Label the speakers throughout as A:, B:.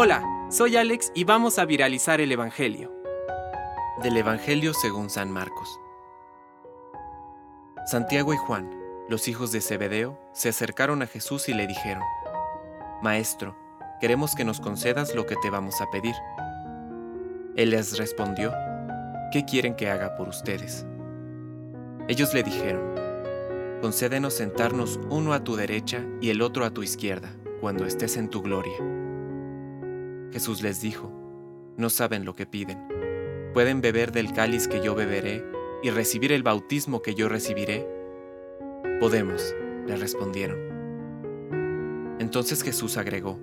A: Hola, soy Alex y vamos a viralizar el Evangelio.
B: Del Evangelio según San Marcos. Santiago y Juan, los hijos de Zebedeo, se acercaron a Jesús y le dijeron, Maestro, queremos que nos concedas lo que te vamos a pedir. Él les respondió, ¿qué quieren que haga por ustedes? Ellos le dijeron, concédenos sentarnos uno a tu derecha y el otro a tu izquierda, cuando estés en tu gloria. Jesús les dijo, no saben lo que piden. ¿Pueden beber del cáliz que yo beberé y recibir el bautismo que yo recibiré? Podemos, le respondieron. Entonces Jesús agregó,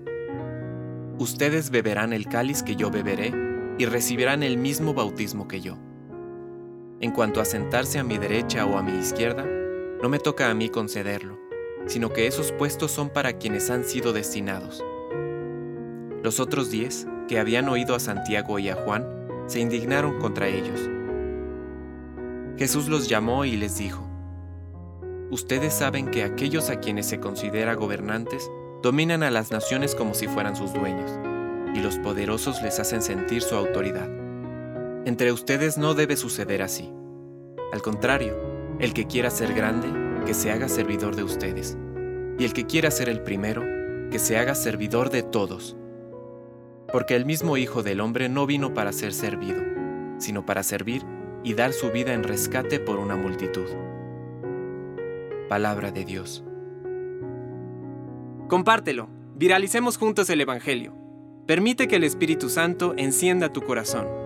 B: Ustedes beberán el cáliz que yo beberé y recibirán el mismo bautismo que yo. En cuanto a sentarse a mi derecha o a mi izquierda, no me toca a mí concederlo, sino que esos puestos son para quienes han sido destinados. Los otros diez, que habían oído a Santiago y a Juan, se indignaron contra ellos. Jesús los llamó y les dijo, Ustedes saben que aquellos a quienes se considera gobernantes dominan a las naciones como si fueran sus dueños, y los poderosos les hacen sentir su autoridad. Entre ustedes no debe suceder así. Al contrario, el que quiera ser grande, que se haga servidor de ustedes, y el que quiera ser el primero, que se haga servidor de todos. Porque el mismo Hijo del Hombre no vino para ser servido, sino para servir y dar su vida en rescate por una multitud. Palabra de Dios.
A: Compártelo, viralicemos juntos el Evangelio. Permite que el Espíritu Santo encienda tu corazón.